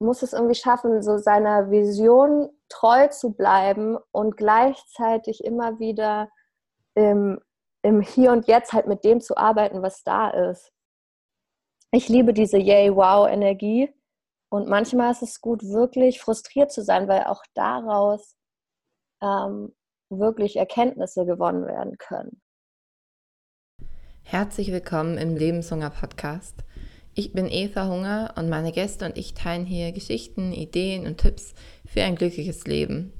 muss es irgendwie schaffen, so seiner Vision treu zu bleiben und gleichzeitig immer wieder im, im Hier und Jetzt halt mit dem zu arbeiten, was da ist. Ich liebe diese Yay-Wow-Energie und manchmal ist es gut, wirklich frustriert zu sein, weil auch daraus ähm, wirklich Erkenntnisse gewonnen werden können. Herzlich willkommen im Lebenshunger Podcast. Ich bin Eva Hunger und meine Gäste und ich teilen hier Geschichten, Ideen und Tipps für ein glückliches Leben.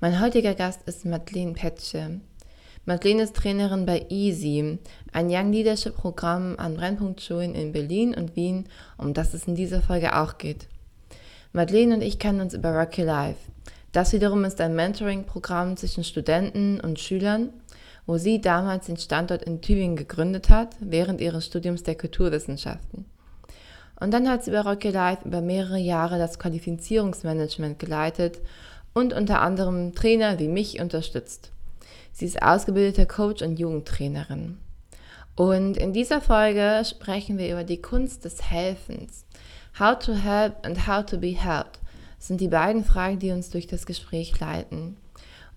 Mein heutiger Gast ist Madeleine Petsche. Madeleine ist Trainerin bei EASY, ein Young Leadership Programm an Brennpunktschulen in Berlin und Wien, um das es in dieser Folge auch geht. Madeleine und ich kennen uns über Rocky Life. Das wiederum ist ein Mentoring-Programm zwischen Studenten und Schülern, wo sie damals den Standort in Tübingen gegründet hat, während ihres Studiums der Kulturwissenschaften. Und dann hat sie bei Rocky Life über mehrere Jahre das Qualifizierungsmanagement geleitet und unter anderem Trainer wie mich unterstützt. Sie ist ausgebildete Coach und Jugendtrainerin. Und in dieser Folge sprechen wir über die Kunst des Helfens. How to help and how to be helped sind die beiden Fragen, die uns durch das Gespräch leiten.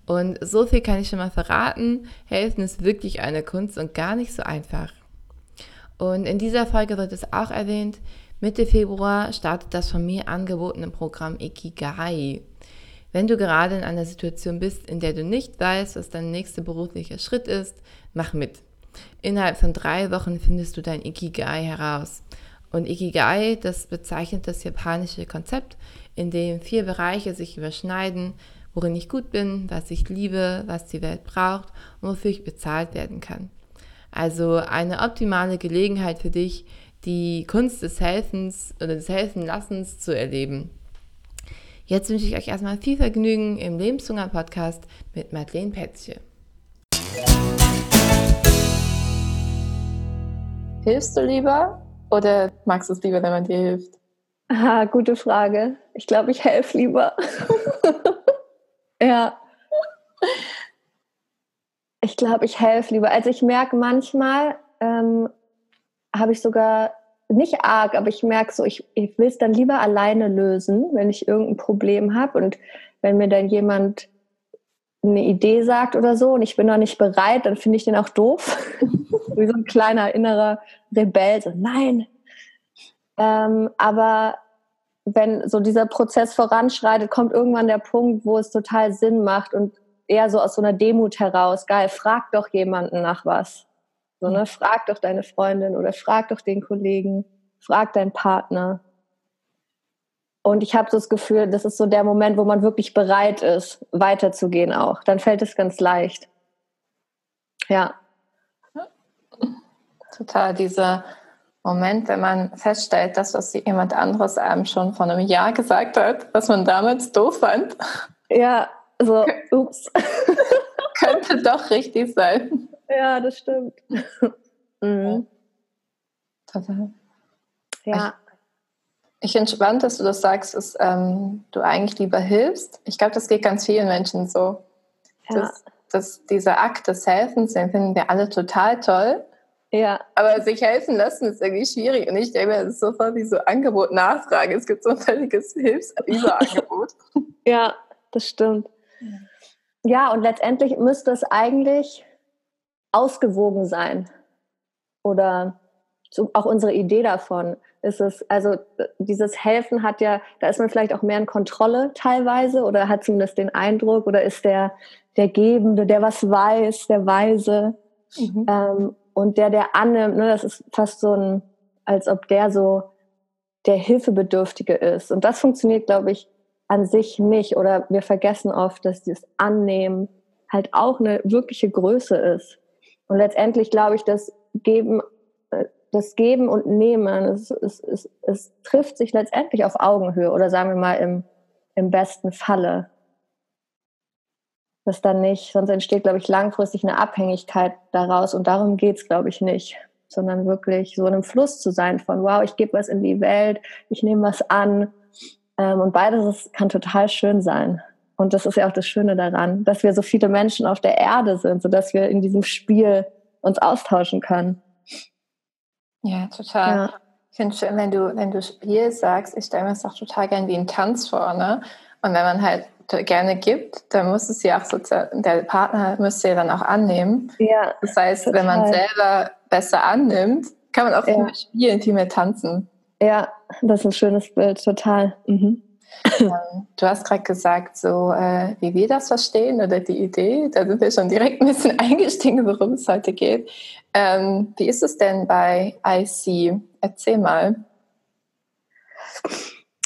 Und so viel kann ich schon mal verraten. Helfen ist wirklich eine Kunst und gar nicht so einfach. Und in dieser Folge wird es auch erwähnt, Mitte Februar startet das von mir angebotene Programm Ikigai. Wenn du gerade in einer Situation bist, in der du nicht weißt, was dein nächster beruflicher Schritt ist, mach mit. Innerhalb von drei Wochen findest du dein Ikigai heraus. Und Ikigai, das bezeichnet das japanische Konzept, in dem vier Bereiche sich überschneiden, worin ich gut bin, was ich liebe, was die Welt braucht und wofür ich bezahlt werden kann. Also eine optimale Gelegenheit für dich, die Kunst des Helfens oder des Helfenlassens zu erleben. Jetzt wünsche ich euch erstmal viel Vergnügen im Lebenshunger Podcast mit Madeleine Petzche. Hilfst du lieber oder magst du es lieber, wenn man dir hilft? Ah, gute Frage. Ich glaube, ich helfe lieber. ja. Ich glaube, ich helfe lieber. Also ich merke manchmal, ähm, habe ich sogar nicht arg, aber ich merke so, ich, ich will es dann lieber alleine lösen, wenn ich irgendein Problem habe und wenn mir dann jemand eine Idee sagt oder so und ich bin noch nicht bereit, dann finde ich den auch doof. Wie so ein kleiner innerer Rebell, so nein. Ähm, aber wenn so dieser Prozess voranschreitet, kommt irgendwann der Punkt, wo es total Sinn macht und eher so aus so einer Demut heraus, geil, frag doch jemanden nach was. So, ne? Frag doch deine Freundin oder frag doch den Kollegen, frag deinen Partner. Und ich habe so das Gefühl, das ist so der Moment, wo man wirklich bereit ist, weiterzugehen auch. Dann fällt es ganz leicht. Ja. Total, dieser Moment, wenn man feststellt, dass was jemand anderes einem schon vor einem Jahr gesagt hat, was man damals doof fand. Ja, so, ups. könnte doch richtig sein. Ja, das stimmt. mhm. Total. Ja. Ich, ich spannend, dass du das sagst, dass ähm, du eigentlich lieber hilfst. Ich glaube, das geht ganz vielen Menschen so. Ja. Dass, dass dieser Akt des Helfens, den finden wir alle total toll. Ja. Aber sich helfen lassen ist irgendwie schwierig. Und ich denke mir, das ist sofort wie so Angebot, Nachfrage. Es gibt so ein völliges Hilfsüberangebot. ja, das stimmt. Ja, und letztendlich müsste es eigentlich ausgewogen sein. Oder auch unsere Idee davon ist es, also dieses Helfen hat ja, da ist man vielleicht auch mehr in Kontrolle teilweise oder hat zumindest den Eindruck oder ist der, der Gebende, der was weiß, der Weise mhm. ähm, und der, der annimmt, ne, das ist fast so ein, als ob der so der Hilfebedürftige ist. Und das funktioniert, glaube ich, an sich nicht oder wir vergessen oft, dass dieses Annehmen halt auch eine wirkliche Größe ist. Und letztendlich glaube ich, das Geben, äh, das Geben und Nehmen, es, es, es, es trifft sich letztendlich auf Augenhöhe oder sagen wir mal im, im besten Falle. Das dann nicht, sonst entsteht, glaube ich, langfristig eine Abhängigkeit daraus und darum geht es, glaube ich, nicht sondern wirklich so in einem Fluss zu sein von, wow, ich gebe was in die Welt, ich nehme was an ähm, und beides kann total schön sein. Und das ist ja auch das Schöne daran, dass wir so viele Menschen auf der Erde sind, sodass wir in diesem Spiel uns austauschen können. Ja, total. Ja. Ich finde es schön, wenn du, wenn du Spiel sagst, ich stelle mir das auch total gerne wie ein Tanz vor, ne? Und wenn man halt gerne gibt, dann muss es ja auch sozusagen, der Partner müsste ja dann auch annehmen. Ja. Das heißt, total. wenn man selber besser annimmt, kann man auch viel mehr spielen, viel mehr tanzen. Ja, das ist ein schönes Bild, total. Mhm. Ähm, du hast gerade gesagt, so äh, wie wir das verstehen oder die Idee, da sind wir schon direkt ein bisschen eingestiegen, worum es heute geht. Ähm, wie ist es denn bei IC? Erzähl mal.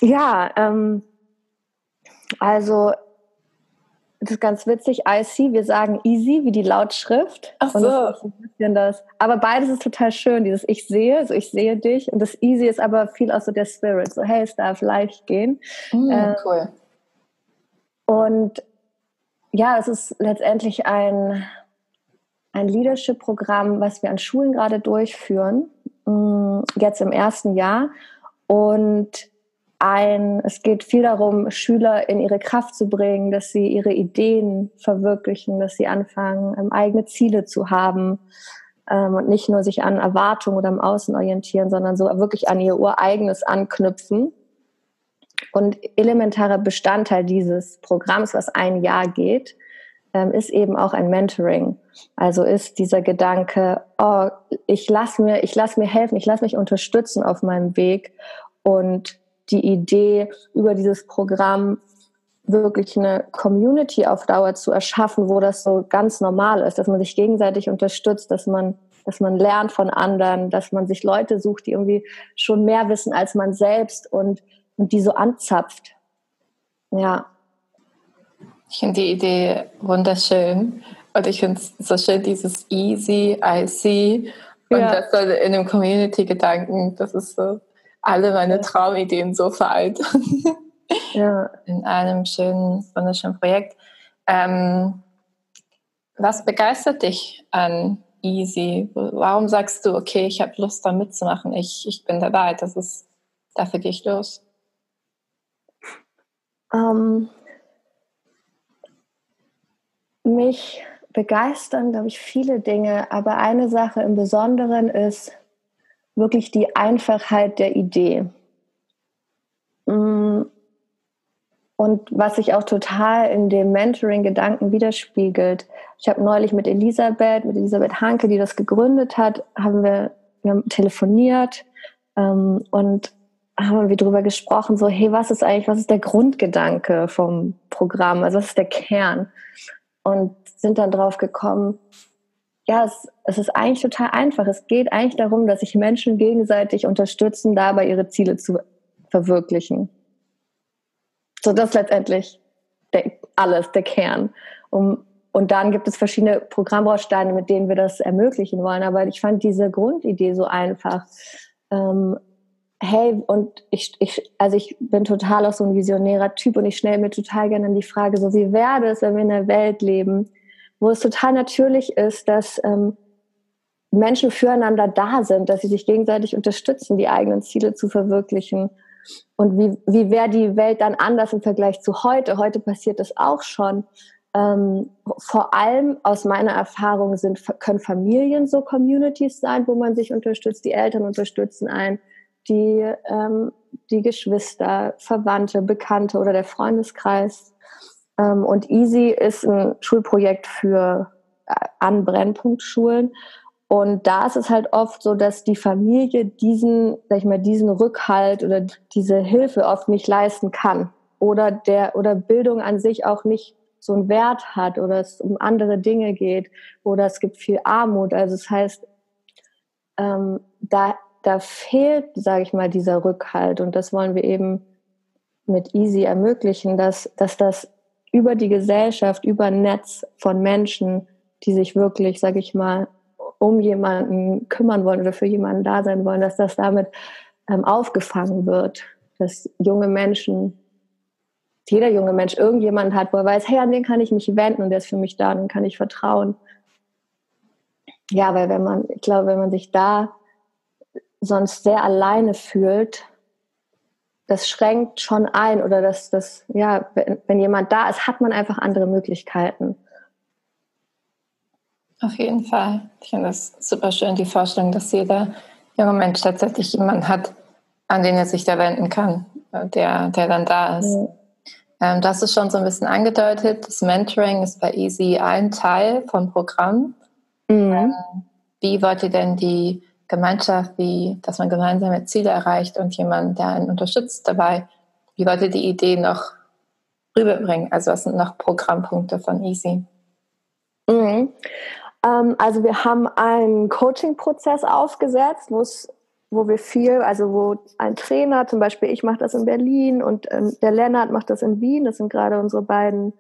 Ja, ähm, also das ist ganz witzig. IC, wir sagen easy wie die Lautschrift. Ach so. Das das. Aber beides ist total schön. Dieses Ich sehe, also ich sehe dich. Und das easy ist aber viel auch so der Spirit. So, hey, es darf leicht gehen. Mm, ähm, cool. Und ja, es ist letztendlich ein, ein Leadership-Programm, was wir an Schulen gerade durchführen. Mm, jetzt im ersten Jahr. Und ein, es geht viel darum, Schüler in ihre Kraft zu bringen, dass sie ihre Ideen verwirklichen, dass sie anfangen, ähm, eigene Ziele zu haben ähm, und nicht nur sich an Erwartungen oder im Außen orientieren, sondern so wirklich an ihr ureigenes anknüpfen. Und elementarer Bestandteil dieses Programms, was ein Jahr geht, ähm, ist eben auch ein Mentoring. Also ist dieser Gedanke, oh, ich lasse mir, ich lasse mir helfen, ich lasse mich unterstützen auf meinem Weg und die Idee, über dieses Programm wirklich eine Community auf Dauer zu erschaffen, wo das so ganz normal ist, dass man sich gegenseitig unterstützt, dass man, dass man lernt von anderen, dass man sich Leute sucht, die irgendwie schon mehr wissen als man selbst und, und die so anzapft. Ja. Ich finde die Idee wunderschön. Und ich finde es so schön, dieses Easy, I see. Und ja. das in dem Community-Gedanken, das ist so alle meine Traumideen so vereint. ja. In einem schönen, wunderschönen Projekt. Ähm, was begeistert dich an Easy? Warum sagst du, okay, ich habe Lust da mitzumachen, ich, ich bin dabei, das ist, dafür gehe ich los? Ähm, mich begeistern, glaube ich, viele Dinge, aber eine Sache im Besonderen ist, wirklich die Einfachheit der Idee. Mm. Und was sich auch total in dem Mentoring-Gedanken widerspiegelt. Ich habe neulich mit Elisabeth, mit Elisabeth Hanke, die das gegründet hat, haben wir, wir haben telefoniert ähm, und haben wir darüber gesprochen, so, hey, was ist eigentlich, was ist der Grundgedanke vom Programm? Also was ist der Kern? Und sind dann drauf gekommen, ja, es, es ist eigentlich total einfach. Es geht eigentlich darum, dass sich Menschen gegenseitig unterstützen, dabei ihre Ziele zu verwirklichen. So, das ist letztendlich der, alles, der Kern. Um, und dann gibt es verschiedene Programmbausteine, mit denen wir das ermöglichen wollen. Aber ich fand diese Grundidee so einfach. Ähm, hey, und ich, ich, also ich bin total auch so ein visionärer Typ und ich stelle mir total gerne die Frage, so wie wäre es, wenn wir in einer Welt leben, wo es total natürlich ist, dass ähm, Menschen füreinander da sind, dass sie sich gegenseitig unterstützen, die eigenen Ziele zu verwirklichen. Und wie, wie wäre die Welt dann anders im Vergleich zu heute? Heute passiert das auch schon. Ähm, vor allem aus meiner Erfahrung sind, können Familien so Communities sein, wo man sich unterstützt. Die Eltern unterstützen einen, die, ähm, die Geschwister, Verwandte, Bekannte oder der Freundeskreis. Ähm, und Easy ist ein Schulprojekt für äh, an Brennpunktschulen. Und da ist es halt oft so, dass die Familie diesen, sag ich mal, diesen Rückhalt oder diese Hilfe oft nicht leisten kann. Oder der, oder Bildung an sich auch nicht so einen Wert hat oder es um andere Dinge geht oder es gibt viel Armut. Also das heißt, ähm, da, da fehlt, sage ich mal, dieser Rückhalt und das wollen wir eben mit Easy ermöglichen, dass, dass das über die Gesellschaft, über ein Netz von Menschen, die sich wirklich, sage ich mal, um jemanden kümmern wollen oder für jemanden da sein wollen, dass das damit ähm, aufgefangen wird, dass junge Menschen, jeder junge Mensch irgendjemanden hat, wo er weiß, hey, an den kann ich mich wenden und der ist für mich da, den kann ich vertrauen. Ja, weil wenn man, ich glaube, wenn man sich da sonst sehr alleine fühlt, das schränkt schon ein oder das, das, ja, wenn, wenn jemand da ist, hat man einfach andere Möglichkeiten. Auf jeden Fall. Ich finde das super schön, die Vorstellung, dass jeder junger Mensch tatsächlich jemanden hat, an den er sich da wenden kann, der, der dann da ist. Mhm. Ähm, das ist schon so ein bisschen angedeutet. Das Mentoring ist bei Easy ein Teil vom Programm. Mhm. Ähm, wie wollt ihr denn die Gemeinschaft, wie, dass man gemeinsame Ziele erreicht und jemand, der einen unterstützt dabei, wie ihr die Idee noch rüberbringen? Also was sind noch Programmpunkte von Easy? Mhm. Ähm, also wir haben einen Coaching-Prozess aufgesetzt, wo es wo wir viel, also wo ein Trainer, zum Beispiel ich mache das in Berlin und ähm, der Lennart macht das in Wien, das sind gerade unsere beiden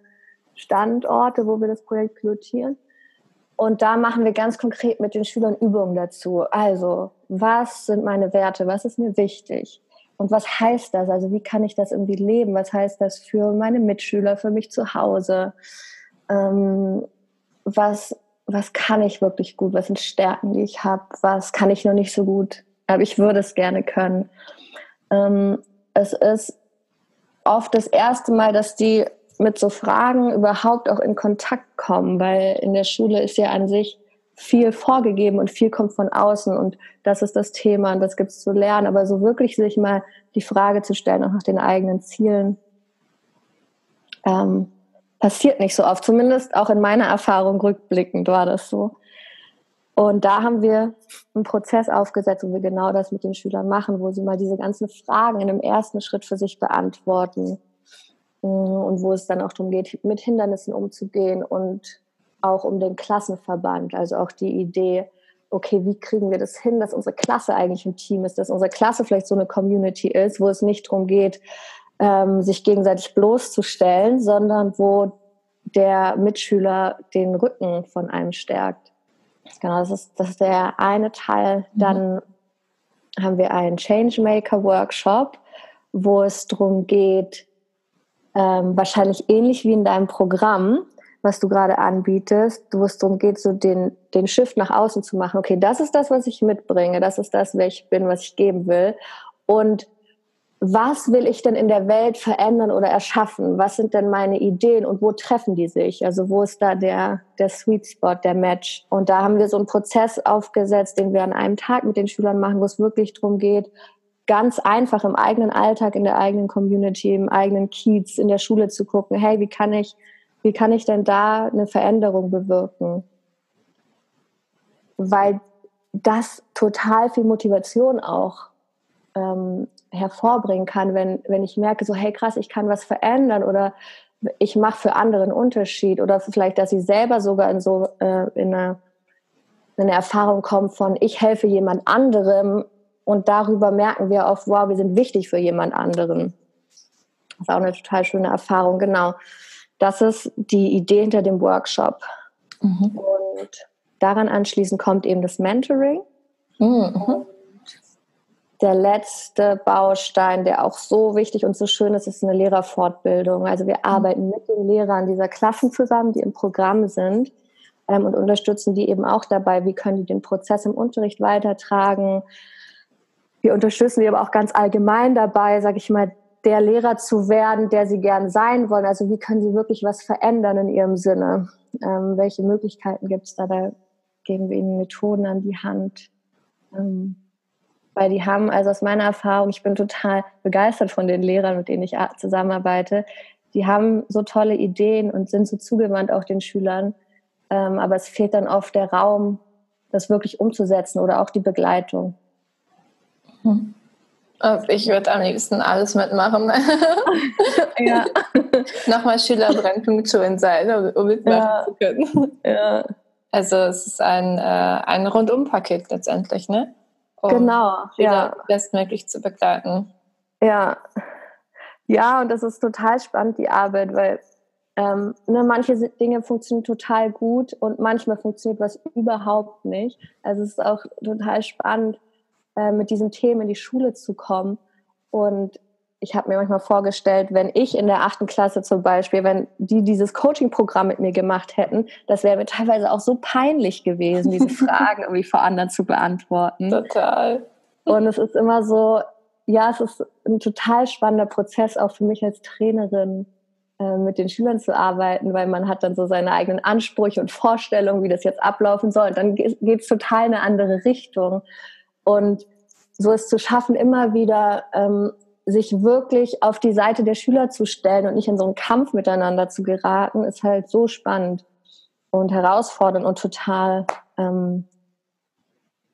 Standorte, wo wir das Projekt pilotieren. Und da machen wir ganz konkret mit den Schülern Übungen dazu. Also, was sind meine Werte? Was ist mir wichtig? Und was heißt das? Also, wie kann ich das irgendwie leben? Was heißt das für meine Mitschüler, für mich zu Hause? Ähm, was, was kann ich wirklich gut? Was sind Stärken, die ich habe? Was kann ich noch nicht so gut? Aber ich würde es gerne können. Ähm, es ist oft das erste Mal, dass die mit so Fragen überhaupt auch in Kontakt kommen, weil in der Schule ist ja an sich viel vorgegeben und viel kommt von außen und das ist das Thema und das gibt es zu lernen, aber so wirklich sich mal die Frage zu stellen, auch nach den eigenen Zielen, ähm, passiert nicht so oft. Zumindest auch in meiner Erfahrung rückblickend war das so. Und da haben wir einen Prozess aufgesetzt, wo wir genau das mit den Schülern machen, wo sie mal diese ganzen Fragen in einem ersten Schritt für sich beantworten und wo es dann auch darum geht, mit Hindernissen umzugehen und auch um den Klassenverband, also auch die Idee, okay, wie kriegen wir das hin, dass unsere Klasse eigentlich ein Team ist, dass unsere Klasse vielleicht so eine Community ist, wo es nicht darum geht, ähm, sich gegenseitig bloßzustellen, sondern wo der Mitschüler den Rücken von einem stärkt. Genau, das ist, das ist der eine Teil. Mhm. Dann haben wir einen Changemaker-Workshop, wo es darum geht, ähm, wahrscheinlich ähnlich wie in deinem Programm, was du gerade anbietest, wo es darum geht, so den, den Shift nach außen zu machen. Okay, das ist das, was ich mitbringe, das ist das, wer ich bin, was ich geben will. Und was will ich denn in der Welt verändern oder erschaffen? Was sind denn meine Ideen und wo treffen die sich? Also wo ist da der, der Sweet Spot, der Match? Und da haben wir so einen Prozess aufgesetzt, den wir an einem Tag mit den Schülern machen, wo es wirklich darum geht, ganz einfach im eigenen Alltag, in der eigenen Community, im eigenen Kiez, in der Schule zu gucken, hey, wie kann ich, wie kann ich denn da eine Veränderung bewirken? Weil das total viel Motivation auch ähm, hervorbringen kann, wenn, wenn ich merke, so hey krass, ich kann was verändern oder ich mache für andere einen Unterschied oder vielleicht, dass sie selber sogar in so äh, in, eine, in eine Erfahrung kommen von ich helfe jemand anderem und darüber merken wir oft, wow, wir sind wichtig für jemand anderen. Das ist auch eine total schöne Erfahrung, genau. Das ist die Idee hinter dem Workshop. Mhm. Und daran anschließend kommt eben das Mentoring. Mhm der letzte Baustein, der auch so wichtig und so schön ist, ist eine Lehrerfortbildung. Also wir mhm. arbeiten mit den Lehrern dieser Klassen zusammen, die im Programm sind ähm, und unterstützen die eben auch dabei, wie können die den Prozess im Unterricht weitertragen. Wir unterstützen die aber auch ganz allgemein dabei, sage ich mal, der Lehrer zu werden, der sie gern sein wollen. Also wie können sie wirklich was verändern in ihrem Sinne? Ähm, welche Möglichkeiten gibt es da? Da geben wir ihnen Methoden an die Hand. Ähm, weil die haben, also aus meiner Erfahrung, ich bin total begeistert von den Lehrern, mit denen ich zusammenarbeite. Die haben so tolle Ideen und sind so zugewandt auch den Schülern. Ähm, aber es fehlt dann oft der Raum, das wirklich umzusetzen oder auch die Begleitung. Hm. Also ich würde am liebsten alles mitmachen. ja. Nochmal Schülerbrennpunkturen sein, um mitmachen ja. zu können. Ja. Also es ist ein, äh, ein Rundumpaket letztendlich, ne? um genau, ja. bestmöglich zu begleiten. Ja. Ja, und das ist total spannend, die Arbeit, weil ähm, ne, manche Dinge funktionieren total gut und manchmal funktioniert was überhaupt nicht. Also es ist auch total spannend, äh, mit diesen Themen in die Schule zu kommen und ich habe mir manchmal vorgestellt, wenn ich in der achten Klasse zum Beispiel, wenn die dieses Coaching-Programm mit mir gemacht hätten, das wäre mir teilweise auch so peinlich gewesen, diese Fragen irgendwie vor anderen zu beantworten. Total. Und es ist immer so, ja, es ist ein total spannender Prozess auch für mich als Trainerin, äh, mit den Schülern zu arbeiten, weil man hat dann so seine eigenen Ansprüche und Vorstellungen, wie das jetzt ablaufen soll. Und dann geht es total in eine andere Richtung. Und so es zu schaffen, immer wieder ähm, sich wirklich auf die Seite der Schüler zu stellen und nicht in so einen Kampf miteinander zu geraten, ist halt so spannend und herausfordernd und total, ähm,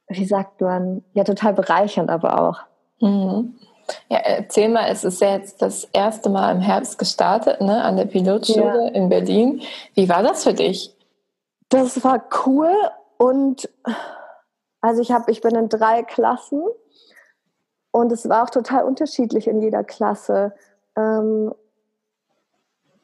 wie sagt man, ja, total bereichernd aber auch. Mhm. Ja, erzähl mal, es ist ja jetzt das erste Mal im Herbst gestartet, ne, an der Pilotschule ja. in Berlin. Wie war das für dich? Das war cool und also ich habe, ich bin in drei Klassen und es war auch total unterschiedlich in jeder Klasse. Ähm,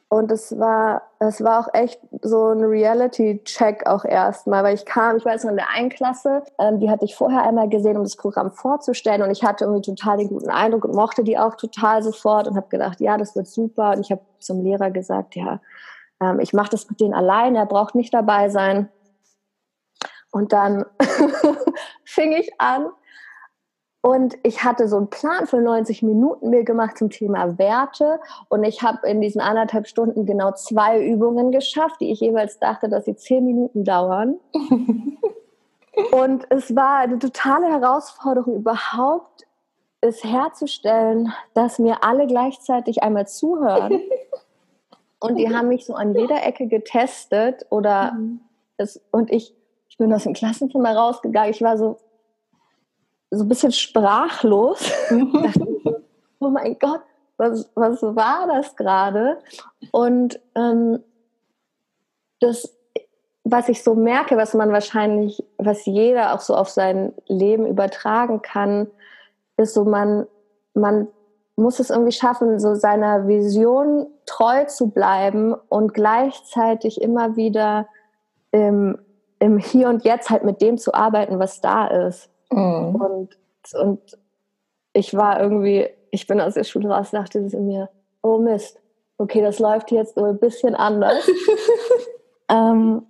und es war, es war auch echt so ein Reality-Check auch erstmal, weil ich kam, ich weiß noch in der einen Klasse, ähm, die hatte ich vorher einmal gesehen, um das Programm vorzustellen und ich hatte irgendwie total den guten Eindruck und mochte die auch total sofort und habe gedacht, ja, das wird super. Und ich habe zum Lehrer gesagt, ja, ähm, ich mache das mit denen allein, er braucht nicht dabei sein. Und dann fing ich an, und ich hatte so einen Plan für 90 Minuten mir gemacht zum Thema Werte. Und ich habe in diesen anderthalb Stunden genau zwei Übungen geschafft, die ich jeweils dachte, dass sie zehn Minuten dauern. Und es war eine totale Herausforderung überhaupt, es herzustellen, dass mir alle gleichzeitig einmal zuhören. Und die haben mich so an jeder Ecke getestet oder mhm. es, und ich, ich bin aus dem Klassenzimmer rausgegangen. Ich war so, so ein bisschen sprachlos. oh mein Gott, was, was war das gerade? Und ähm, das, was ich so merke, was man wahrscheinlich, was jeder auch so auf sein Leben übertragen kann, ist so, man, man muss es irgendwie schaffen, so seiner Vision treu zu bleiben und gleichzeitig immer wieder im, im Hier und Jetzt halt mit dem zu arbeiten, was da ist. Mhm. Und, und ich war irgendwie, ich bin aus der Schule raus, dachte es in mir, oh Mist, okay, das läuft jetzt nur ein bisschen anders. ähm,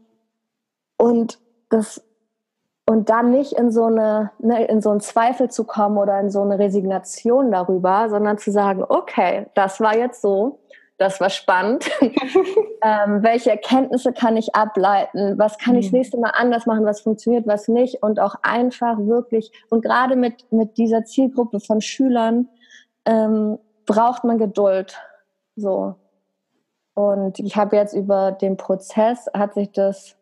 und das und dann nicht in so eine ne, in so einen Zweifel zu kommen oder in so eine Resignation darüber, sondern zu sagen, okay, das war jetzt so das war spannend. ähm, welche Erkenntnisse kann ich ableiten? Was kann ich das mhm. nächste Mal anders machen? Was funktioniert, was nicht? Und auch einfach wirklich, und gerade mit, mit dieser Zielgruppe von Schülern ähm, braucht man Geduld. So. Und ich habe jetzt über den Prozess, hat sich das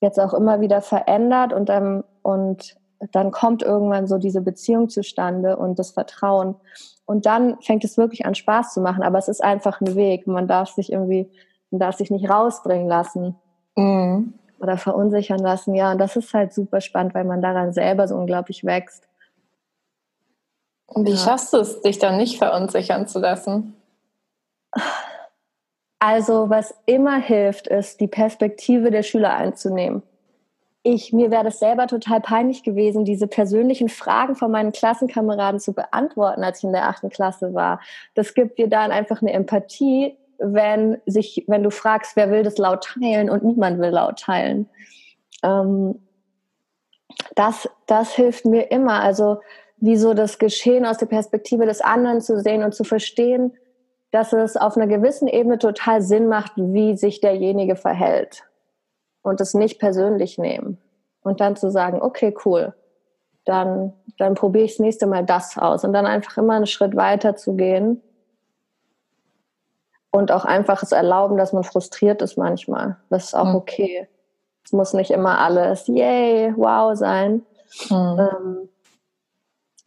jetzt auch immer wieder verändert und, ähm, und dann kommt irgendwann so diese Beziehung zustande und das Vertrauen. Und dann fängt es wirklich an Spaß zu machen. Aber es ist einfach ein Weg. Man darf sich irgendwie, man darf sich nicht rausbringen lassen. Mhm. Oder verunsichern lassen. Ja, und das ist halt super spannend, weil man daran selber so unglaublich wächst. Und wie ja. schaffst du es, dich dann nicht verunsichern zu lassen? Also, was immer hilft, ist, die Perspektive der Schüler einzunehmen ich, mir wäre das selber total peinlich gewesen, diese persönlichen Fragen von meinen Klassenkameraden zu beantworten, als ich in der achten Klasse war. Das gibt dir dann einfach eine Empathie, wenn sich, wenn du fragst, wer will das laut teilen und niemand will laut teilen. Ähm, das, das hilft mir immer. Also, wie so das Geschehen aus der Perspektive des anderen zu sehen und zu verstehen, dass es auf einer gewissen Ebene total Sinn macht, wie sich derjenige verhält und es nicht persönlich nehmen. Und dann zu sagen, okay, cool, dann, dann probiere ich das nächste Mal das aus. Und dann einfach immer einen Schritt weiter zu gehen. Und auch einfach es erlauben, dass man frustriert ist manchmal. Das ist auch mhm. okay. Es muss nicht immer alles yay, wow sein. Mhm. Ähm,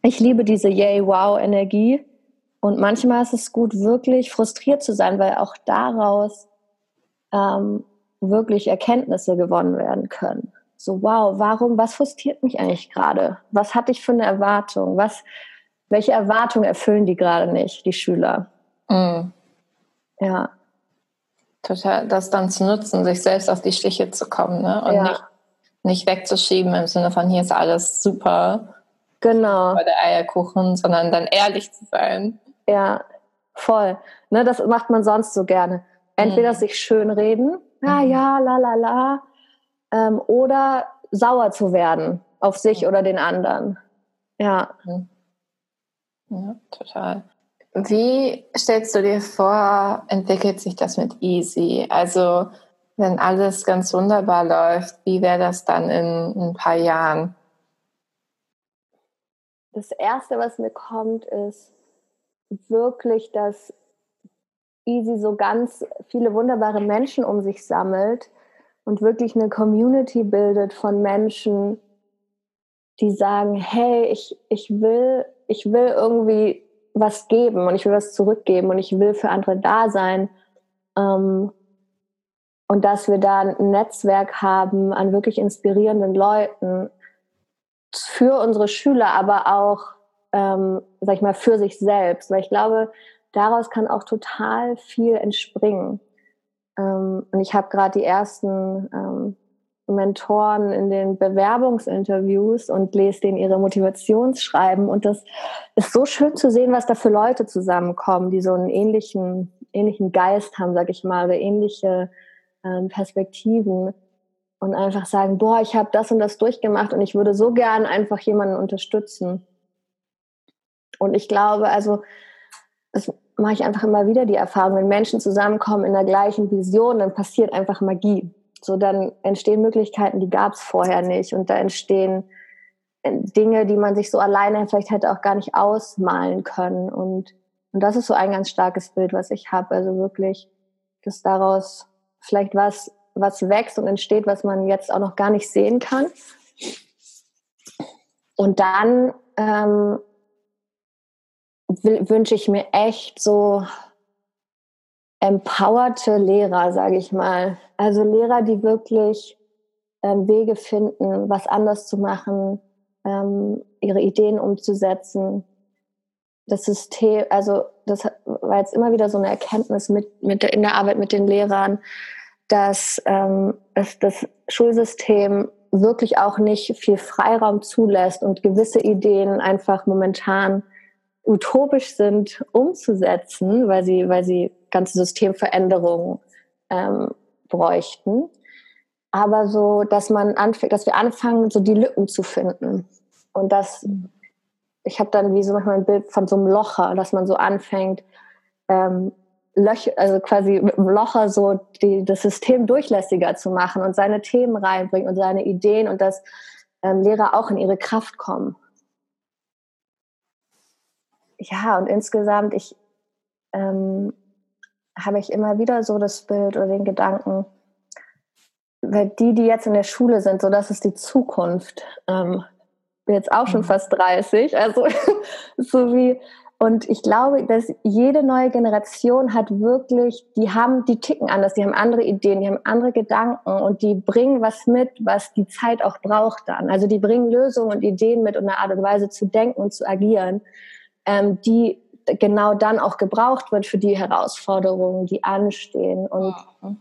ich liebe diese yay, wow Energie. Und manchmal ist es gut, wirklich frustriert zu sein, weil auch daraus ähm, wirklich Erkenntnisse gewonnen werden können. So, wow, warum, was frustriert mich eigentlich gerade? Was hatte ich für eine Erwartung? Was, welche Erwartungen erfüllen die gerade nicht, die Schüler? Mhm. Ja. Total, das dann zu nutzen, sich selbst auf die Stiche zu kommen, ne? Und ja. nicht, nicht wegzuschieben im Sinne von hier ist alles super. Genau. Bei der Eierkuchen, sondern dann ehrlich zu sein. Ja, voll. Ne, das macht man sonst so gerne. Entweder mhm. sich schönreden ja, mhm. ja, la, la, la. Ähm, oder sauer zu werden auf sich ja. oder den anderen. Ja. Mhm. Ja, total. Wie stellst du dir vor, entwickelt sich das mit Easy? Also, wenn alles ganz wunderbar läuft, wie wäre das dann in, in ein paar Jahren? das Erste, was mir kommt, ist wirklich, dass Easy so ganz viele wunderbare Menschen um sich sammelt und wirklich eine Community bildet von Menschen, die sagen, hey, ich, ich will, ich will irgendwie was geben und ich will was zurückgeben und ich will für andere da sein. Ähm, und dass wir da ein Netzwerk haben an wirklich inspirierenden Leuten für unsere Schüler, aber auch, ähm, sag ich mal, für sich selbst. Weil ich glaube, daraus kann auch total viel entspringen. Ähm, und ich habe gerade die ersten ähm, Mentoren in den Bewerbungsinterviews und lese denen ihre Motivationsschreiben. Und das ist so schön zu sehen, was da für Leute zusammenkommen, die so einen ähnlichen, ähnlichen Geist haben, sag ich mal, oder ähnliche ähm, Perspektiven. Und einfach sagen, boah, ich habe das und das durchgemacht und ich würde so gern einfach jemanden unterstützen. Und ich glaube, also das mache ich einfach immer wieder die Erfahrung, wenn Menschen zusammenkommen in der gleichen Vision, dann passiert einfach Magie. So dann entstehen Möglichkeiten, die gab es vorher nicht. Und da entstehen äh, Dinge, die man sich so alleine vielleicht hätte auch gar nicht ausmalen können. Und, und das ist so ein ganz starkes Bild, was ich habe. Also wirklich, dass daraus vielleicht was, was wächst und entsteht, was man jetzt auch noch gar nicht sehen kann. Und dann ähm, wünsche ich mir echt so empowerte Lehrer, sage ich mal. Also Lehrer, die wirklich ähm, Wege finden, was anders zu machen, ähm, ihre Ideen umzusetzen. Das System, also das war jetzt immer wieder so eine Erkenntnis mit, mit der, in der Arbeit mit den Lehrern, dass ähm, es das Schulsystem wirklich auch nicht viel Freiraum zulässt und gewisse Ideen einfach momentan utopisch sind umzusetzen, weil sie, weil sie ganze Systemveränderungen ähm, bräuchten. Aber so, dass man anfängt, dass wir anfangen, so die Lücken zu finden. Und das, ich habe dann wie so manchmal ein Bild von so einem Locher, dass man so anfängt, ähm, Löcher, also quasi mit dem Locher so die, das System durchlässiger zu machen und seine Themen reinbringen und seine Ideen und dass ähm, Lehrer auch in ihre Kraft kommen ja, und insgesamt, ich ähm, habe ich immer wieder so das Bild oder den Gedanken, weil die, die jetzt in der Schule sind, so das ist die Zukunft. Ähm, bin jetzt auch schon mhm. fast 30, also so wie und ich glaube, dass jede neue Generation hat wirklich, die haben, die ticken anders, die haben andere Ideen, die haben andere Gedanken und die bringen was mit, was die Zeit auch braucht dann. Also die bringen Lösungen und Ideen mit und eine Art und Weise zu denken und zu agieren, ähm, die genau dann auch gebraucht wird für die Herausforderungen, die anstehen. Und mhm.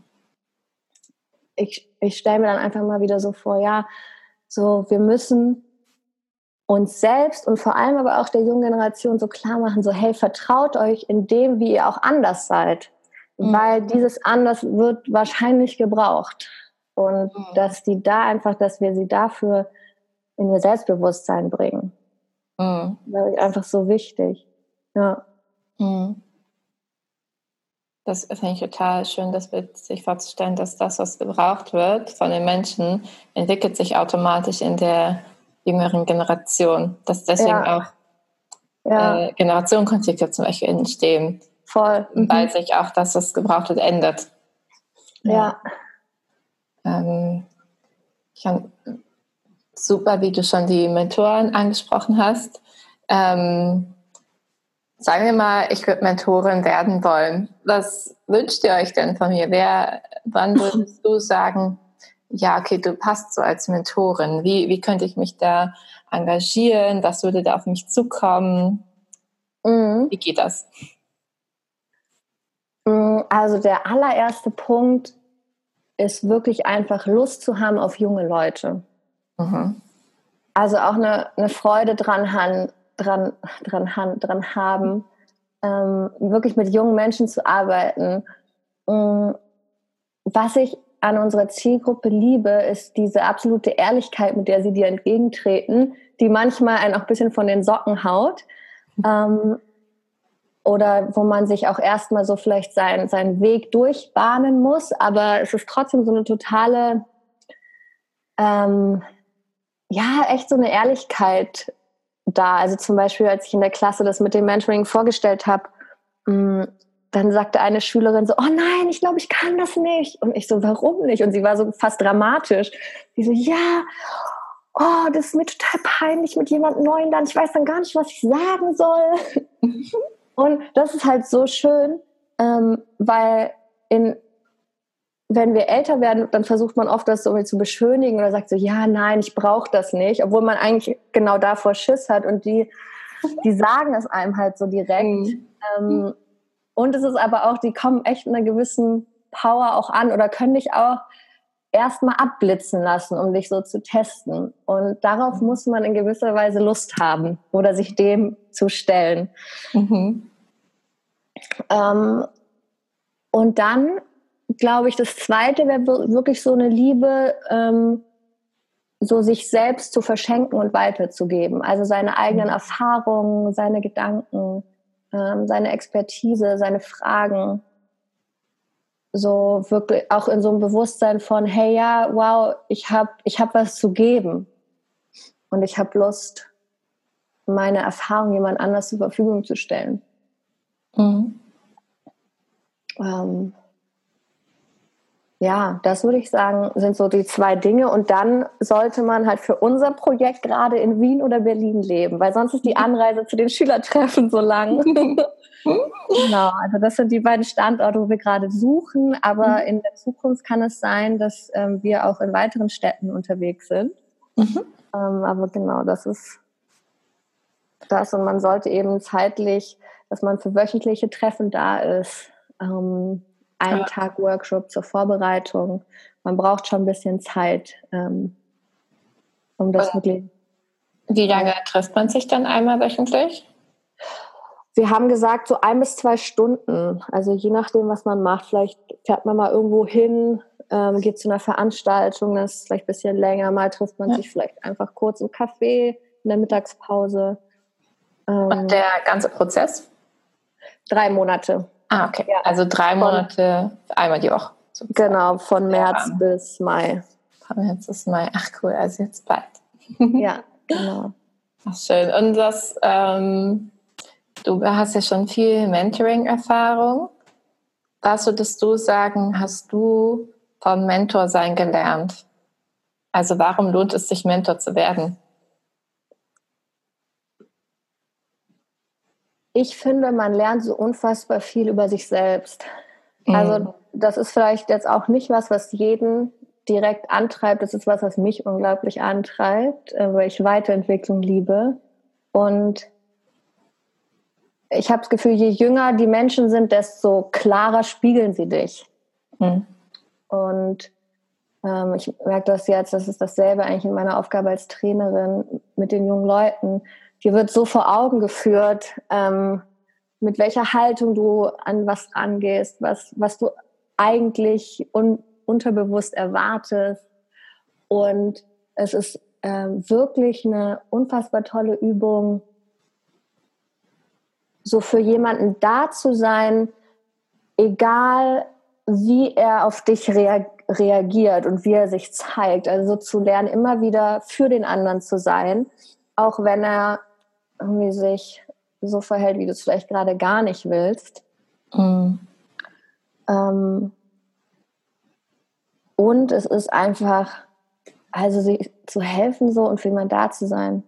ich, ich stelle mir dann einfach mal wieder so vor, ja, so wir müssen uns selbst und vor allem aber auch der jungen Generation so klar machen, so hey, vertraut euch in dem, wie ihr auch anders seid. Mhm. Weil dieses anders wird wahrscheinlich gebraucht. Und mhm. dass die da einfach, dass wir sie dafür in ihr Selbstbewusstsein bringen. Mhm. Das ist einfach so wichtig. Ja. Mhm. Das finde ich total schön, das sich vorzustellen, dass das, was gebraucht wird von den Menschen, entwickelt sich automatisch in der jüngeren Generation. Dass deswegen ja. auch ja. äh, Generationenkonflikte zum Beispiel entstehen. Voll. Mhm. Weil sich auch das, was gebraucht wird, ändert. Ja. ja. Ähm, ich kann super, wie du schon die Mentoren angesprochen hast. Ähm, sagen wir mal, ich würde Mentorin werden wollen. Was wünscht ihr euch denn von mir? Wer, wann würdest du sagen, ja, okay, du passt so als Mentorin? Wie, wie könnte ich mich da engagieren? Was würde da auf mich zukommen? Mhm. Wie geht das? Mm, also der allererste Punkt ist wirklich einfach Lust zu haben auf junge Leute. Mhm. Also auch eine, eine Freude dran, han, dran, dran, han, dran haben, ähm, wirklich mit jungen Menschen zu arbeiten. Ähm, was ich an unserer Zielgruppe liebe, ist diese absolute Ehrlichkeit, mit der sie dir entgegentreten, die manchmal einen auch ein bisschen von den Socken haut. Ähm, oder wo man sich auch erstmal so vielleicht sein, seinen Weg durchbahnen muss, aber es ist trotzdem so eine totale ähm, ja, echt so eine Ehrlichkeit da. Also zum Beispiel, als ich in der Klasse das mit dem Mentoring vorgestellt habe, mm, dann sagte eine Schülerin so, oh nein, ich glaube, ich kann das nicht. Und ich so, warum nicht? Und sie war so fast dramatisch. Sie so, ja, oh, das ist mir total peinlich mit jemandem Neuen dann. Ich weiß dann gar nicht, was ich sagen soll. Und das ist halt so schön, ähm, weil in, wenn wir älter werden, dann versucht man oft, das so irgendwie zu beschönigen oder sagt so, ja, nein, ich brauche das nicht, obwohl man eigentlich genau davor Schiss hat und die, die sagen es einem halt so direkt. Mhm. Ähm, und es ist aber auch, die kommen echt in einer gewissen Power auch an oder können dich auch erstmal abblitzen lassen, um dich so zu testen. Und darauf muss man in gewisser Weise Lust haben oder sich dem zu stellen. Mhm. Ähm, und dann glaube ich, das Zweite wäre wirklich so eine Liebe, ähm, so sich selbst zu verschenken und weiterzugeben. Also seine eigenen mhm. Erfahrungen, seine Gedanken, ähm, seine Expertise, seine Fragen so wirklich auch in so einem Bewusstsein von, hey ja, wow, ich habe ich hab was zu geben und ich habe Lust, meine Erfahrung jemand anders zur Verfügung zu stellen. Mhm. Ähm, ja, das würde ich sagen, sind so die zwei Dinge. Und dann sollte man halt für unser Projekt gerade in Wien oder Berlin leben, weil sonst ist die Anreise zu den Schülertreffen so lang. genau, also das sind die beiden Standorte, wo wir gerade suchen. Aber mhm. in der Zukunft kann es sein, dass ähm, wir auch in weiteren Städten unterwegs sind. Mhm. Ähm, aber genau, das ist das. Und man sollte eben zeitlich, dass man für wöchentliche Treffen da ist. Ähm, ein ja. Tag Workshop zur Vorbereitung. Man braucht schon ein bisschen Zeit, ähm, um das wirklich. Wie lange trifft man sich dann einmal wöchentlich? Wir haben gesagt, so ein bis zwei Stunden. Also je nachdem, was man macht. Vielleicht fährt man mal irgendwo hin, ähm, geht zu einer Veranstaltung, das ist vielleicht ein bisschen länger. Mal trifft man ja. sich vielleicht einfach kurz im Café in der Mittagspause. Ähm, Und der ganze Prozess? Drei Monate. Ah, okay. Ja. Also drei Monate, von, einmal die Woche. Sozusagen. Genau, von März ja. bis Mai. Von März bis Mai. Ach cool, also jetzt bald. ja, genau. Ach, schön. Und das, ähm, Du hast ja schon viel Mentoring-Erfahrung. Was würdest du sagen, hast du vom Mentor sein gelernt? Also warum lohnt es sich, Mentor zu werden? Ich finde, man lernt so unfassbar viel über sich selbst. Mhm. Also das ist vielleicht jetzt auch nicht was, was jeden direkt antreibt. Das ist was, was mich unglaublich antreibt, äh, weil ich Weiterentwicklung liebe. Und ich habe das Gefühl, je jünger die Menschen sind, desto klarer spiegeln sie dich. Mhm. Und ähm, ich merke das jetzt, das ist dasselbe eigentlich in meiner Aufgabe als Trainerin mit den jungen Leuten. Dir wird so vor Augen geführt, ähm, mit welcher Haltung du an was rangehst, was, was du eigentlich un unterbewusst erwartest. Und es ist ähm, wirklich eine unfassbar tolle Übung, so für jemanden da zu sein, egal wie er auf dich reagiert und wie er sich zeigt. Also so zu lernen, immer wieder für den anderen zu sein, auch wenn er irgendwie sich so verhält, wie du es vielleicht gerade gar nicht willst. Mhm. Ähm, und es ist einfach, also sich zu helfen so und für jemanden da zu sein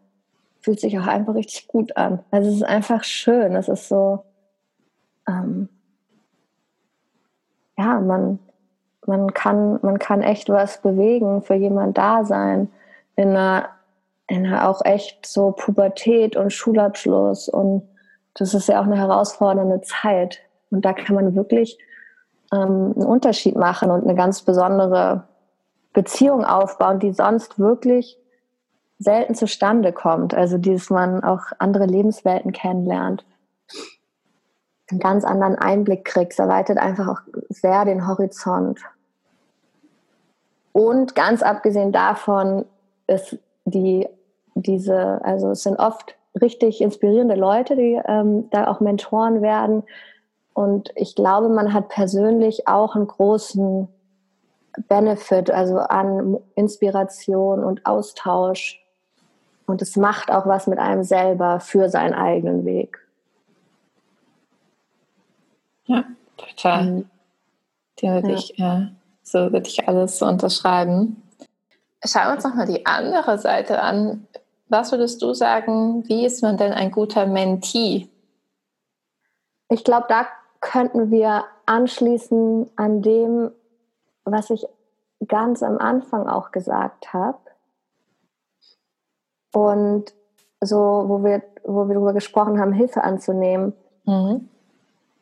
fühlt sich auch einfach richtig gut an. Also es ist einfach schön. Es ist so, ähm, ja, man, man, kann, man kann echt was bewegen, für jemand da sein, in einer, einer auch echt so Pubertät und Schulabschluss. Und das ist ja auch eine herausfordernde Zeit. Und da kann man wirklich ähm, einen Unterschied machen und eine ganz besondere Beziehung aufbauen, die sonst wirklich selten zustande kommt. Also dieses man auch andere Lebenswelten kennenlernt, einen ganz anderen Einblick kriegt, erweitert einfach auch sehr den Horizont. Und ganz abgesehen davon ist die, diese, also es sind oft richtig inspirierende Leute, die ähm, da auch Mentoren werden. Und ich glaube, man hat persönlich auch einen großen Benefit, also an Inspiration und Austausch und es macht auch was mit einem selber für seinen eigenen Weg. Ja, total. Mhm. Den würde ja. ich, äh, so würde ich alles so unterschreiben. Schauen wir uns nochmal die andere Seite an. Was würdest du sagen, wie ist man denn ein guter Mentee? Ich glaube, da könnten wir anschließen an dem, was ich ganz am Anfang auch gesagt habe. Und so, wo wir, wo wir darüber gesprochen haben, Hilfe anzunehmen. Mhm.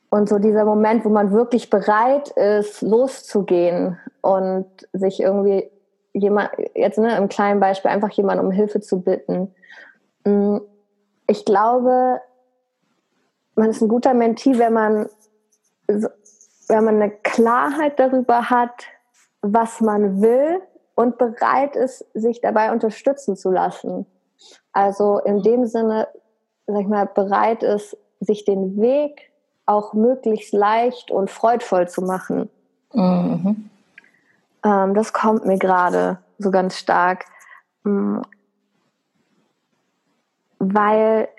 Und so dieser Moment, wo man wirklich bereit ist, loszugehen und sich irgendwie jemand, jetzt ne, im kleinen Beispiel, einfach jemand um Hilfe zu bitten. Mm, ich glaube, man ist ein guter Mentee, wenn man, wenn man eine Klarheit darüber hat, was man will und bereit ist, sich dabei unterstützen zu lassen. Also in dem Sinne, sag ich mal, bereit ist, sich den Weg auch möglichst leicht und freudvoll zu machen. Mhm. Ähm, das kommt mir gerade so ganz stark, ähm, weil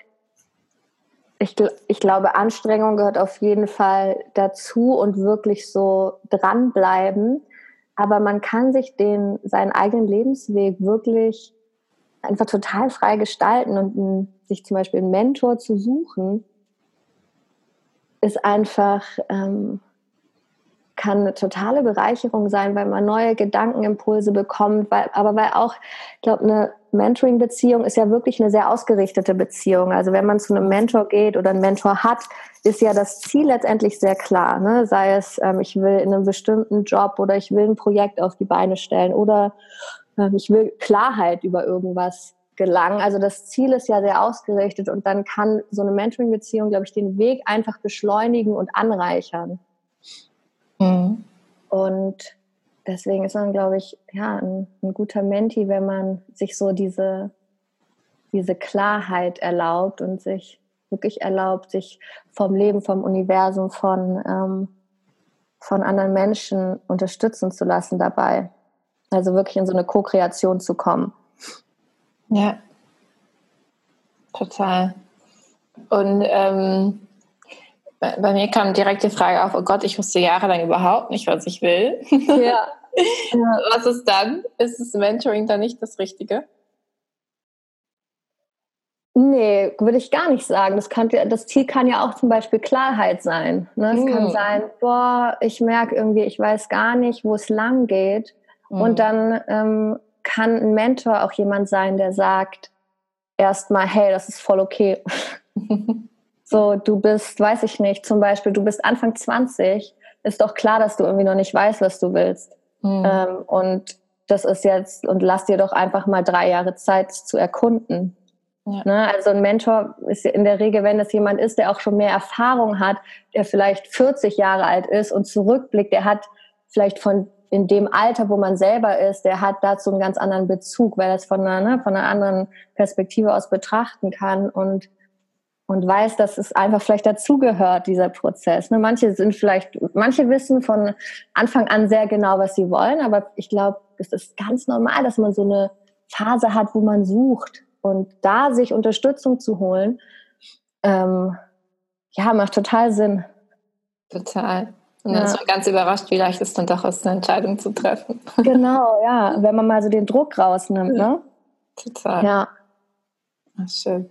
ich, ich glaube, Anstrengung gehört auf jeden Fall dazu und wirklich so dranbleiben. Aber man kann sich den, seinen eigenen Lebensweg wirklich einfach total frei gestalten und sich zum Beispiel einen Mentor zu suchen, ist einfach, ähm, kann eine totale Bereicherung sein, weil man neue Gedankenimpulse bekommt, weil, aber weil auch, ich glaube, eine Mentoring-Beziehung ist ja wirklich eine sehr ausgerichtete Beziehung. Also wenn man zu einem Mentor geht oder einen Mentor hat, ist ja das Ziel letztendlich sehr klar. Ne? Sei es, ähm, ich will in einem bestimmten Job oder ich will ein Projekt auf die Beine stellen oder ähm, ich will Klarheit über irgendwas gelangen. Also das Ziel ist ja sehr ausgerichtet und dann kann so eine Mentoring-Beziehung, glaube ich, den Weg einfach beschleunigen und anreichern. Mhm. Und deswegen ist man, glaube ich, ja, ein, ein, guter Menti, wenn man sich so diese, diese Klarheit erlaubt und sich wirklich erlaubt, sich vom Leben, vom Universum, von, ähm, von anderen Menschen unterstützen zu lassen dabei. Also wirklich in so eine Co-Kreation zu kommen. Ja, total. Und ähm, bei mir kam direkt die Frage auf, oh Gott, ich wusste jahrelang überhaupt nicht, was ich will. Ja. was ist dann? Ist das Mentoring dann nicht das Richtige? Nee, würde ich gar nicht sagen. Das, kann, das Ziel kann ja auch zum Beispiel Klarheit sein. Ne? Es mm. kann sein, boah, ich merke irgendwie, ich weiß gar nicht, wo es lang geht. Mm. Und dann ähm, kann ein Mentor auch jemand sein, der sagt erstmal, hey, das ist voll okay. So, du bist, weiß ich nicht, zum Beispiel, du bist Anfang 20, ist doch klar, dass du irgendwie noch nicht weißt, was du willst. Mhm. Ähm, und das ist jetzt, und lass dir doch einfach mal drei Jahre Zeit zu erkunden. Ja. Ne? Also ein Mentor ist in der Regel, wenn es jemand ist, der auch schon mehr Erfahrung hat, der vielleicht 40 Jahre alt ist und zurückblickt, der hat vielleicht von in dem Alter, wo man selber ist, der hat dazu einen ganz anderen Bezug, weil er es von einer, ne, von einer anderen Perspektive aus betrachten kann und und weiß, dass es einfach vielleicht dazugehört, dieser Prozess. Ne? Manche sind vielleicht, manche wissen von Anfang an sehr genau, was sie wollen, aber ich glaube, es ist ganz normal, dass man so eine Phase hat, wo man sucht und da sich Unterstützung zu holen, ähm, ja, macht total Sinn. Total. Und dann ja. ist man ganz überrascht, wie leicht es dann doch ist, eine Entscheidung zu treffen. Genau, ja, wenn man mal so den Druck rausnimmt, ne? Total. Ja. Ach, schön.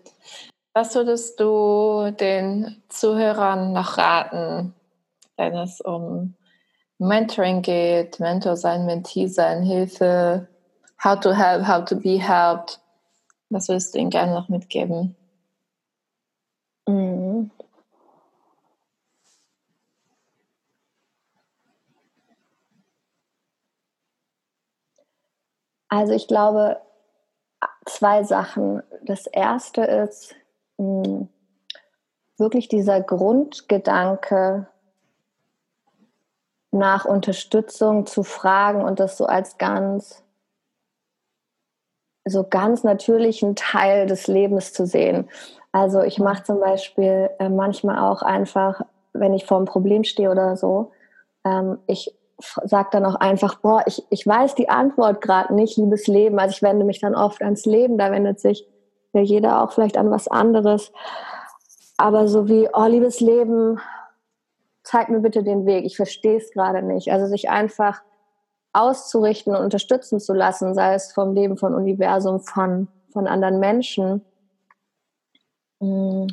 Was würdest du den Zuhörern noch raten, wenn es um Mentoring geht, Mentor sein, Mentee sein, Hilfe, how to help, how to be helped? Was würdest du ihnen gerne noch mitgeben? Mhm. Also ich glaube, zwei Sachen. Das erste ist, hm, wirklich dieser Grundgedanke nach Unterstützung zu fragen und das so als ganz so ganz natürlichen Teil des Lebens zu sehen. Also ich mache zum Beispiel äh, manchmal auch einfach, wenn ich vor einem Problem stehe oder so, ähm, ich sage dann auch einfach, boah, ich, ich weiß die Antwort gerade nicht, liebes Leben. Also ich wende mich dann oft ans Leben, da wendet sich ja jeder auch vielleicht an was anderes. Aber so wie, oh, liebes Leben, zeig mir bitte den Weg, ich verstehe es gerade nicht. Also sich einfach auszurichten und unterstützen zu lassen, sei es vom Leben, vom Universum, von, von anderen Menschen, mm,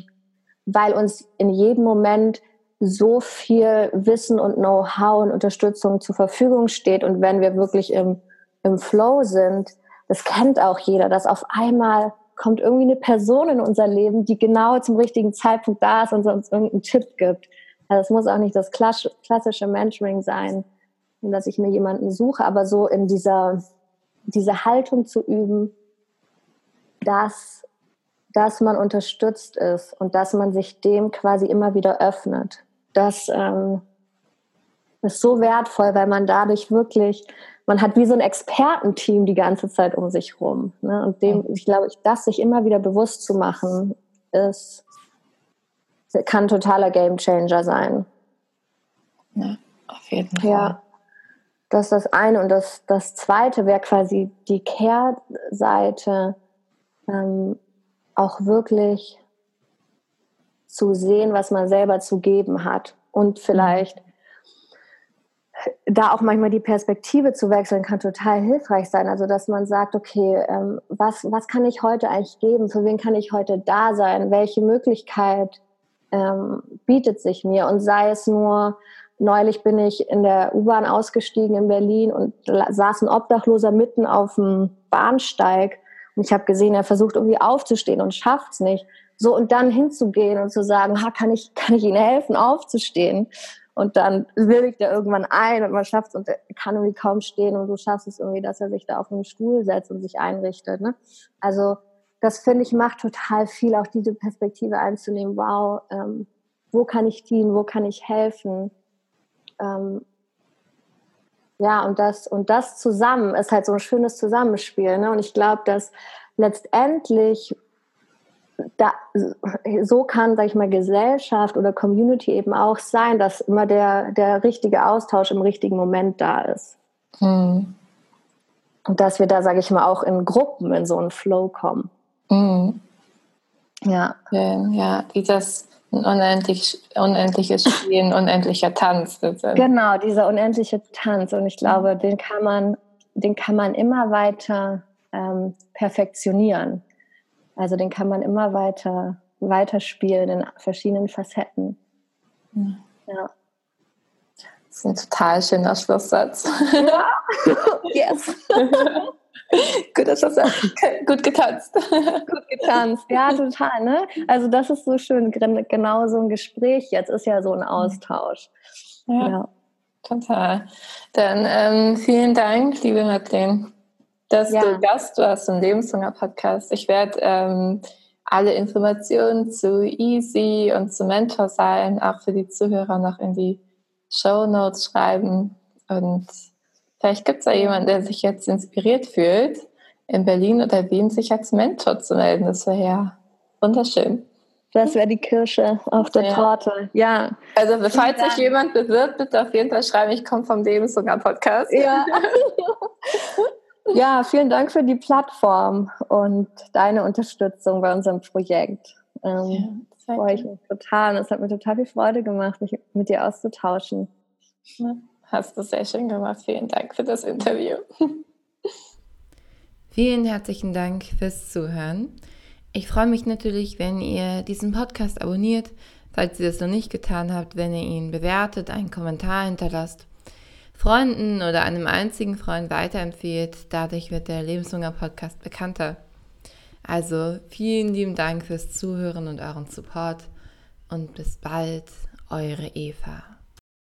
weil uns in jedem Moment so viel Wissen und Know-how und Unterstützung zur Verfügung steht. Und wenn wir wirklich im, im Flow sind, das kennt auch jeder, dass auf einmal kommt irgendwie eine Person in unser Leben, die genau zum richtigen Zeitpunkt da ist und uns irgendeinen Tipp gibt. Also es muss auch nicht das klassische Mentoring sein, dass ich mir jemanden suche, aber so in dieser, diese Haltung zu üben, dass, dass man unterstützt ist und dass man sich dem quasi immer wieder öffnet. Das ähm, ist so wertvoll, weil man dadurch wirklich, man hat wie so ein Expertenteam die ganze Zeit um sich rum. Ne? Und dem, ich glaube, das sich immer wieder bewusst zu machen, ist, kann ein totaler Gamechanger sein. Ja, auf jeden Fall. Ja. Das ist das eine. Und das, das zweite wäre quasi die Kehrseite, ähm, auch wirklich zu sehen, was man selber zu geben hat. Und vielleicht da auch manchmal die Perspektive zu wechseln, kann total hilfreich sein. Also, dass man sagt, okay, ähm, was, was kann ich heute eigentlich geben? Für wen kann ich heute da sein? Welche Möglichkeit ähm, bietet sich mir? Und sei es nur, neulich bin ich in der U-Bahn ausgestiegen in Berlin und saß ein Obdachloser mitten auf dem Bahnsteig. Und ich habe gesehen, er versucht irgendwie aufzustehen und schafft es nicht. So, und dann hinzugehen und zu sagen, ha, kann ich, kann ich Ihnen helfen, aufzustehen? Und dann willigt er irgendwann ein und man schafft es und kann irgendwie kaum stehen und du schaffst es irgendwie, dass er sich da auf einen Stuhl setzt und sich einrichtet. Ne? Also das finde ich macht total viel, auch diese Perspektive einzunehmen. Wow, ähm, wo kann ich dienen, wo kann ich helfen? Ähm, ja, und das, und das zusammen ist halt so ein schönes Zusammenspiel. Ne? Und ich glaube, dass letztendlich da, so kann, sag ich mal, Gesellschaft oder Community eben auch sein, dass immer der, der richtige Austausch im richtigen Moment da ist. Mhm. Und dass wir da, sage ich mal, auch in Gruppen in so einen Flow kommen. Mhm. Ja. Ja, dieses unendlich, unendliches Spielen, unendlicher Tanz. Genau, dieser unendliche Tanz. Und ich glaube, den kann man, den kann man immer weiter ähm, perfektionieren. Also den kann man immer weiter, weiter spielen in verschiedenen Facetten. Ja. Das ist ein total schöner Schlusssatz. Ja. yes. Guter Schlusssatz. Gut getanzt. Gut getanzt. Ja, total. Ne? Also das ist so schön. Genau so ein Gespräch jetzt ist ja so ein Austausch. Ja. ja. Total. Dann ähm, vielen Dank, liebe Madeleine dass ja. du Gast warst im Lebenshunger-Podcast. Ich werde ähm, alle Informationen zu Easy und zu Mentor sein, auch für die Zuhörer noch in die Show Notes schreiben. Und vielleicht gibt es da jemanden, der sich jetzt inspiriert fühlt, in Berlin oder Wien sich als Mentor zu melden. Das wäre ja wunderschön. Das wäre die Kirsche auf der ja. Torte. Ja. Also, falls sich jemand bewirbt, bitte auf jeden Fall schreiben, ich komme vom Lebenshunger Podcast. Ja. Ja, vielen Dank für die Plattform und deine Unterstützung bei unserem Projekt. Ähm, ja, freue ich mich total. Es hat mir total viel Freude gemacht, mich mit dir auszutauschen. Hast du sehr schön gemacht. Vielen Dank für das Interview. Vielen herzlichen Dank fürs Zuhören. Ich freue mich natürlich, wenn ihr diesen Podcast abonniert, falls ihr das noch nicht getan habt, wenn ihr ihn bewertet, einen Kommentar hinterlasst Freunden oder einem einzigen Freund weiterempfiehlt. Dadurch wird der Lebenshunger-Podcast bekannter. Also vielen lieben Dank fürs Zuhören und euren Support und bis bald, eure Eva.